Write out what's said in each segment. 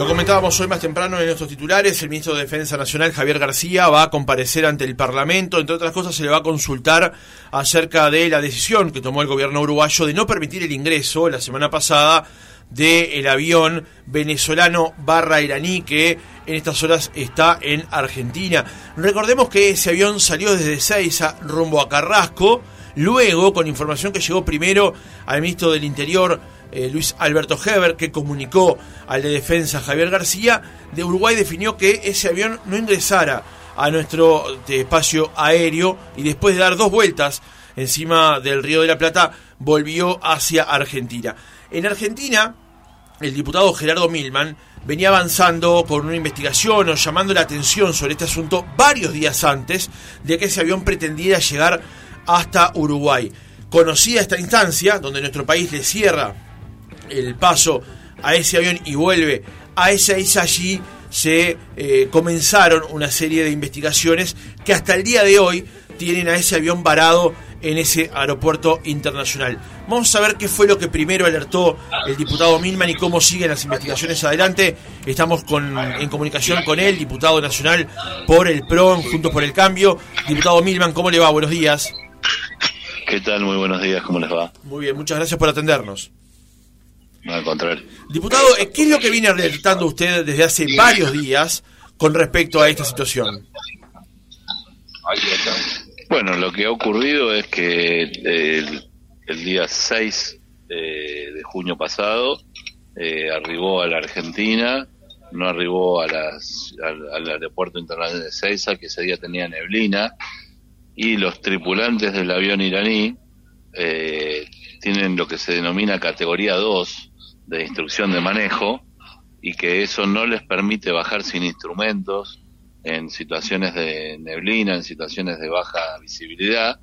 Lo comentábamos hoy más temprano en nuestros titulares, el ministro de Defensa Nacional Javier García va a comparecer ante el Parlamento, entre otras cosas se le va a consultar acerca de la decisión que tomó el gobierno uruguayo de no permitir el ingreso la semana pasada del avión venezolano barra iraní que en estas horas está en Argentina. Recordemos que ese avión salió desde Seiza rumbo a Carrasco, luego con información que llegó primero al ministro del Interior eh, Luis Alberto Heber, que comunicó al de defensa Javier García, de Uruguay definió que ese avión no ingresara a nuestro espacio aéreo y después de dar dos vueltas encima del Río de la Plata volvió hacia Argentina. En Argentina, el diputado Gerardo Milman venía avanzando con una investigación o llamando la atención sobre este asunto varios días antes de que ese avión pretendiera llegar hasta Uruguay. Conocida esta instancia, donde nuestro país le cierra el paso a ese avión y vuelve a esa isla allí, se eh, comenzaron una serie de investigaciones que hasta el día de hoy tienen a ese avión varado en ese aeropuerto internacional. Vamos a ver qué fue lo que primero alertó el diputado Milman y cómo siguen las investigaciones adelante. Estamos con, en comunicación con él, diputado nacional por el PRO, Juntos por el Cambio. Diputado Milman, ¿cómo le va? Buenos días. ¿Qué tal? Muy buenos días, ¿cómo les va? Muy bien, muchas gracias por atendernos. No, al contrario. Diputado, ¿qué es lo que viene alertando usted desde hace varios días con respecto a esta situación? Bueno, lo que ha ocurrido es que el, día 6 de junio pasado eh, arribó a la Argentina, no arribó a las, al, aeropuerto internacional de Ceiza, que ese día tenía neblina, y los tripulantes del avión iraní eh, tienen lo que se denomina categoría 2, de instrucción de manejo y que eso no les permite bajar sin instrumentos en situaciones de neblina, en situaciones de baja visibilidad.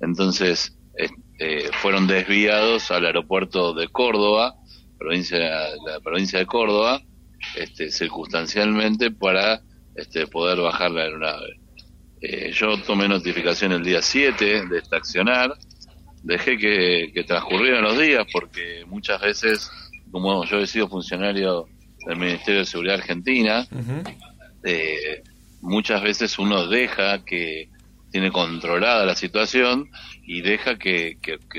Entonces este, fueron desviados al aeropuerto de Córdoba, provincia, la provincia de Córdoba, este, circunstancialmente para este, poder bajar la aeronave. Eh, yo tomé notificación el día 7 de esta accionar, dejé que transcurrieran los días porque muchas veces como yo he sido funcionario del Ministerio de Seguridad Argentina, eh, muchas veces uno deja que tiene controlada la situación y deja que,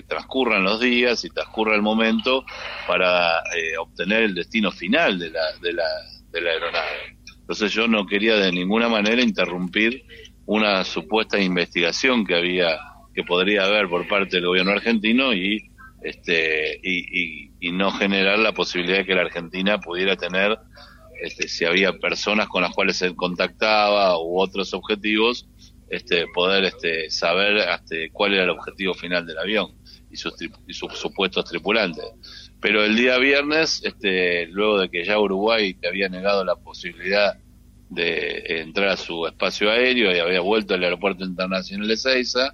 transcurran los días y transcurra el momento para eh, obtener el destino final de la, de, la, de la aeronave. Entonces yo no quería de ninguna manera interrumpir una supuesta investigación que había que podría haber por parte del gobierno argentino y este, y, no generar la posibilidad de que la Argentina pudiera tener, este, si había personas con las cuales se contactaba u otros objetivos, este, poder este, saber este, cuál era el objetivo final del avión y sus, y sus supuestos tripulantes. Pero el día viernes, este, luego de que ya Uruguay te había negado la posibilidad de entrar a su espacio aéreo y había vuelto al aeropuerto internacional de Seiza,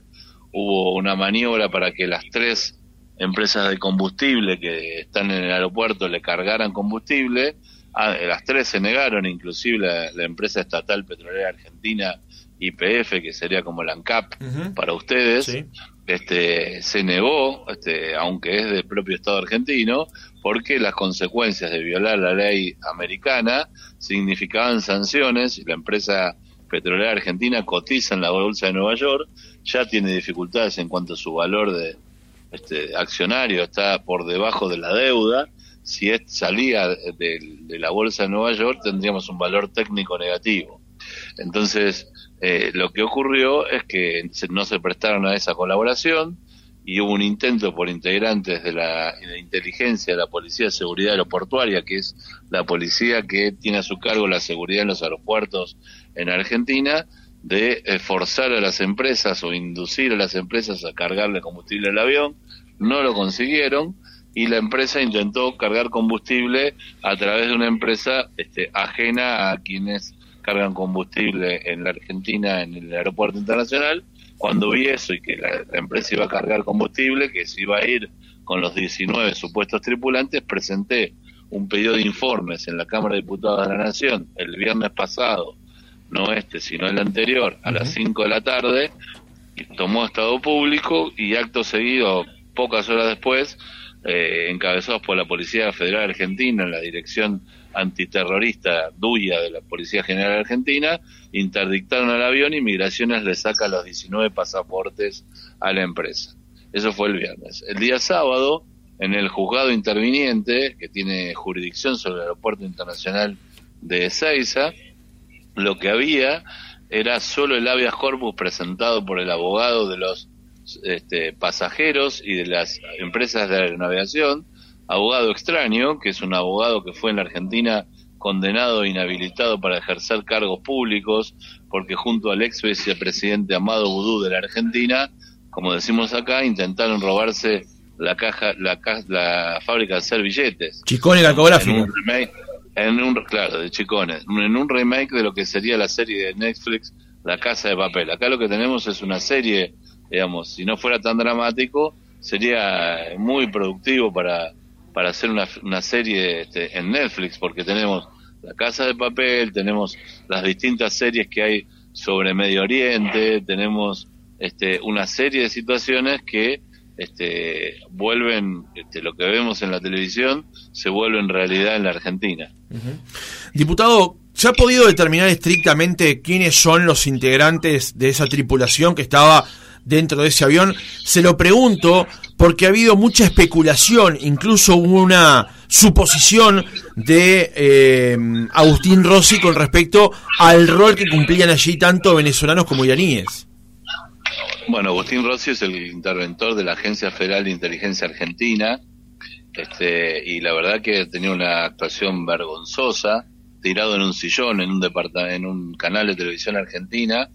hubo una maniobra para que las tres empresas de combustible que están en el aeropuerto le cargaran combustible. Ah, las tres se negaron, inclusive la, empresa estatal petrolera argentina IPF, que sería como la ANCAP para ustedes, este, se negó, este, aunque es del propio Estado argentino, porque las consecuencias de violar la ley americana significaban sanciones. Y la empresa petrolera argentina cotiza en la bolsa de Nueva York, ya tiene dificultades en cuanto a su valor de, este, accionario está por debajo de la deuda, si es, salía de, la bolsa de Nueva York tendríamos un valor técnico negativo. Entonces, eh, lo que ocurrió es que no se prestaron a esa colaboración y hubo un intento por integrantes de la inteligencia de la Policía de Seguridad Aeroportuaria, que es la policía que tiene a su cargo la seguridad en los aeropuertos en Argentina, de eh, forzar a las empresas o inducir a las empresas a cargarle combustible al avión, no lo consiguieron y la empresa intentó cargar combustible a través de una empresa este, ajena a quienes cargan combustible en la Argentina en el aeropuerto internacional. Cuando vi eso y que la, empresa iba a cargar combustible, que se iba a ir con los 19 supuestos tripulantes, presenté un pedido de informes en la Cámara de Diputados de la Nación el viernes pasado no este, sino el anterior, a las 5 de la tarde, tomó estado público y acto seguido, pocas horas después, eh, encabezados por la Policía Federal Argentina en la dirección antiterrorista DUIA de la Policía General Argentina, interdictaron al avión y Migraciones le saca los 19 pasaportes a la empresa. Eso fue el viernes. El día sábado, en el juzgado interviniente, que tiene jurisdicción sobre el aeropuerto internacional de Ezeiza, lo que había era solo el habeas corpus presentado por el abogado de los este, pasajeros y de las empresas de aeronavegación, abogado extraño, que es un abogado que fue en la Argentina condenado e inhabilitado para ejercer cargos públicos, porque junto al ex vicepresidente Amado Vudú de la Argentina, como decimos acá, intentaron robarse la caja, la, la fábrica de hacer billetes. Chicone Calcográfico. En un, claro, de Chicones, en un remake de lo que sería la serie de Netflix La Casa de Papel. Acá lo que tenemos es una serie, digamos, si no fuera tan dramático, sería muy productivo para, para hacer una, una serie este, en Netflix, porque tenemos La Casa de Papel, tenemos las distintas series que hay sobre Medio Oriente, tenemos este, una serie de situaciones que este, vuelven, este, lo que vemos en la televisión, se vuelve en realidad en la Argentina. Diputado, ¿se ha podido determinar estrictamente quiénes son los integrantes de esa tripulación que estaba dentro de ese avión? Se lo pregunto porque ha habido mucha especulación, incluso una suposición de eh, Agustín Rossi con respecto al rol que cumplían allí tanto venezolanos como iraníes. Bueno, Agustín Rossi es el interventor de la Agencia Federal de Inteligencia Argentina, este, y la verdad que tenía una actuación vergonzosa, tirado en un sillón en un en un canal de televisión argentina,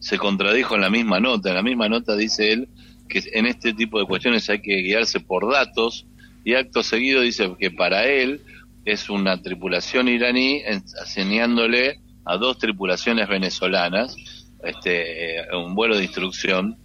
se contradijo en la misma nota. En la misma nota dice él que en este tipo de cuestiones hay que guiarse por datos y acto seguido dice que para él es una tripulación iraní enseñándole a dos tripulaciones venezolanas este, eh, un vuelo de instrucción.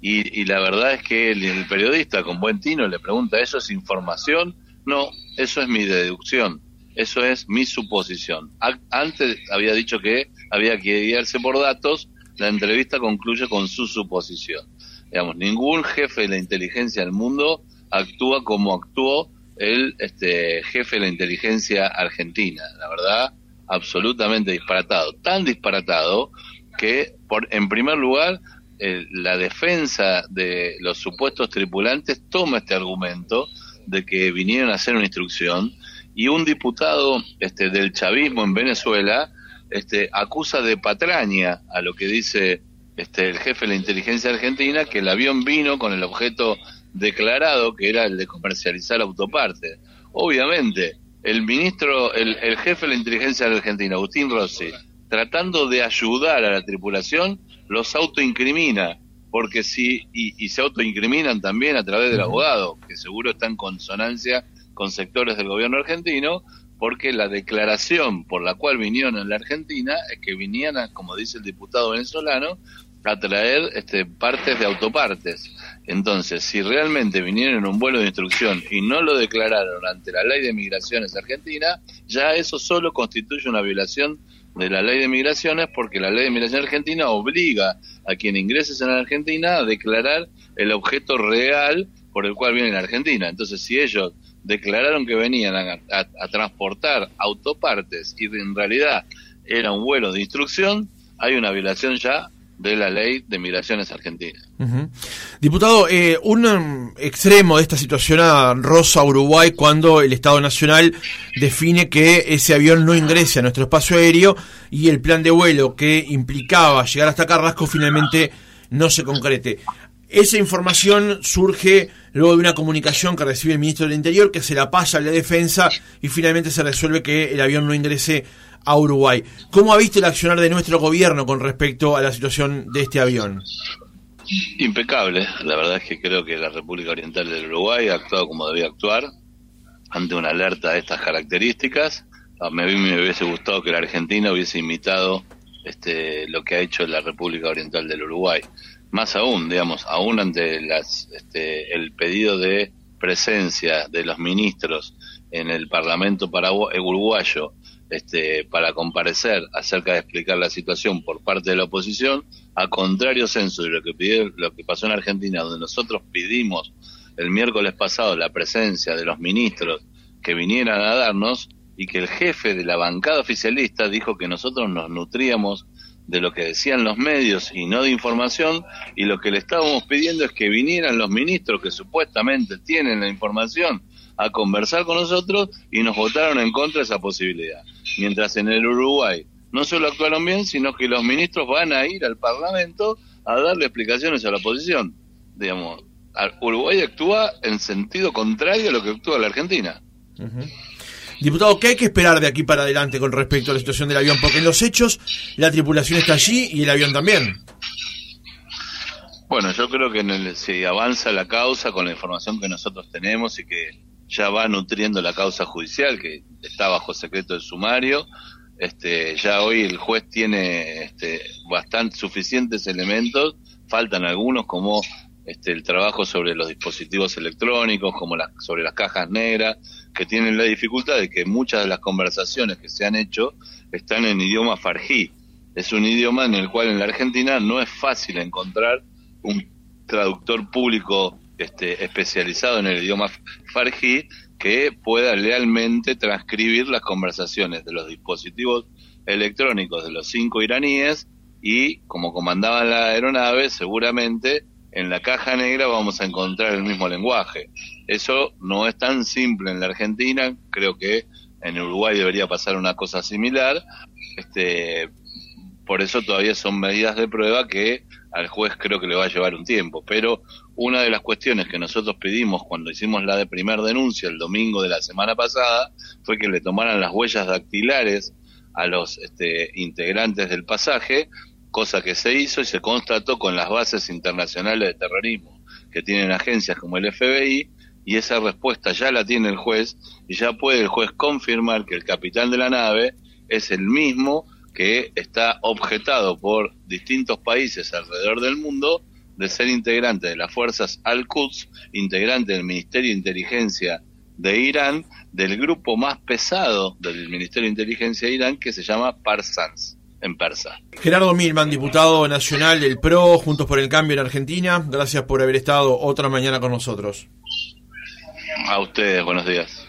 Y, la verdad es que el, periodista con buen tino le pregunta, ¿eso es información? No, eso es mi deducción, eso es mi suposición. antes había dicho que había que guiarse por datos, la entrevista concluye con su suposición. Digamos, ningún jefe de la inteligencia del mundo actúa como actuó el este, jefe de la inteligencia argentina. La verdad, absolutamente disparatado. Tan disparatado que, por, en primer lugar, eh, la defensa de los supuestos tripulantes toma este argumento de que vinieron a hacer una instrucción y un diputado este, del chavismo en Venezuela este, acusa de patraña a lo que dice este, el jefe de la inteligencia argentina que el avión vino con el objeto declarado que era el de comercializar autopartes. Obviamente, el ministro, el, el jefe de la inteligencia argentina, Agustín Rossi, tratando de ayudar a la tripulación, los autoincrimina, porque si, y, se autoincriminan también a través del abogado, que seguro está en consonancia con sectores del gobierno argentino, porque la declaración por la cual vinieron a la Argentina es que vinieran, como dice el diputado venezolano, a traer este, partes de autopartes. Entonces, si realmente vinieron en un vuelo de instrucción y no lo declararon ante la ley de migraciones argentina, ya eso solo constituye una violación de la ley de migraciones porque la ley de migración argentina obliga a quien ingrese en la Argentina a declarar el objeto real por el cual viene a Argentina. Entonces, si ellos declararon que venían a, transportar autopartes y en realidad era un vuelo de instrucción, hay una violación ya de la ley de migraciones argentinas. Diputado, eh, un um, extremo de esta situación a Rosa Uruguay cuando el Estado Nacional define que ese avión no ingrese a nuestro espacio aéreo y el plan de vuelo que implicaba llegar hasta Carrasco finalmente no se concrete. Esa información surge luego de una comunicación que recibe el ministro del Interior, que se la pasa a la defensa y finalmente se resuelve que el avión no ingrese a Uruguay. ¿Cómo ha visto el accionar de nuestro gobierno con respecto a la situación de este avión? Impecable. La verdad es que creo que la República Oriental del Uruguay ha actuado como debía actuar ante una alerta de estas características. A mí me hubiese gustado que la Argentina hubiese imitado este, lo que ha hecho la República Oriental del Uruguay. Más aún, digamos, aún ante las, este, el pedido de presencia de los ministros en el Parlamento uruguayo este, para comparecer acerca de explicar la situación por parte de la oposición, a contrario censo de lo que, pidió, lo que pasó en Argentina, donde nosotros pedimos el miércoles pasado la presencia de los ministros que vinieran a darnos y que el jefe de la bancada oficialista dijo que nosotros nos nutríamos de lo que decían los medios y no de información, y lo que le estábamos pidiendo es que vinieran los ministros que supuestamente tienen la información a conversar con nosotros y nos votaron en contra de esa posibilidad. Mientras en el Uruguay no solo actuaron bien, sino que los ministros van a ir al Parlamento a darle explicaciones a la oposición. Digamos, Uruguay actúa en sentido contrario a lo que actúa la Argentina. Diputado, ¿qué hay que esperar de aquí para adelante con respecto a la situación del avión? Porque en los hechos la tripulación está allí y el avión también. Bueno, yo creo que en el, si avanza la causa con la información que nosotros tenemos y que ya va nutriendo la causa judicial, que está bajo secreto de sumario, este, ya hoy el juez tiene este, bastante suficientes elementos, faltan algunos como este, el trabajo sobre los dispositivos electrónicos, como las, sobre las cajas negras, que tienen la dificultad de que muchas de las conversaciones que se han hecho están en idioma farjí. Es un idioma en el cual en la Argentina no es fácil encontrar un traductor público este, especializado en el idioma farjí que pueda lealmente transcribir las conversaciones de los dispositivos electrónicos de los cinco iraníes y como comandaban la aeronave seguramente en la caja negra vamos a encontrar el mismo lenguaje. Eso no es tan simple en la Argentina, creo que en Uruguay debería pasar una cosa similar. Este, por eso todavía son medidas de prueba que al juez creo que le va a llevar un tiempo. Pero una de las cuestiones que nosotros pedimos cuando hicimos la de primer denuncia el domingo de la semana pasada fue que le tomaran las huellas dactilares a los este, integrantes del pasaje cosa que se hizo y se constató con las bases internacionales de terrorismo que tienen agencias como el FBI y esa respuesta ya la tiene el juez y ya puede el juez confirmar que el capitán de la nave es el mismo que está objetado por distintos países alrededor del mundo de ser integrante de las fuerzas Al-Quds, integrante del Ministerio de Inteligencia de Irán, del grupo más pesado del Ministerio de Inteligencia de Irán que se llama Parsans en persa. Gerardo Milman, diputado nacional del PRO, Juntos por el Cambio en Argentina, gracias por haber estado otra mañana con nosotros. A ustedes, buenos días.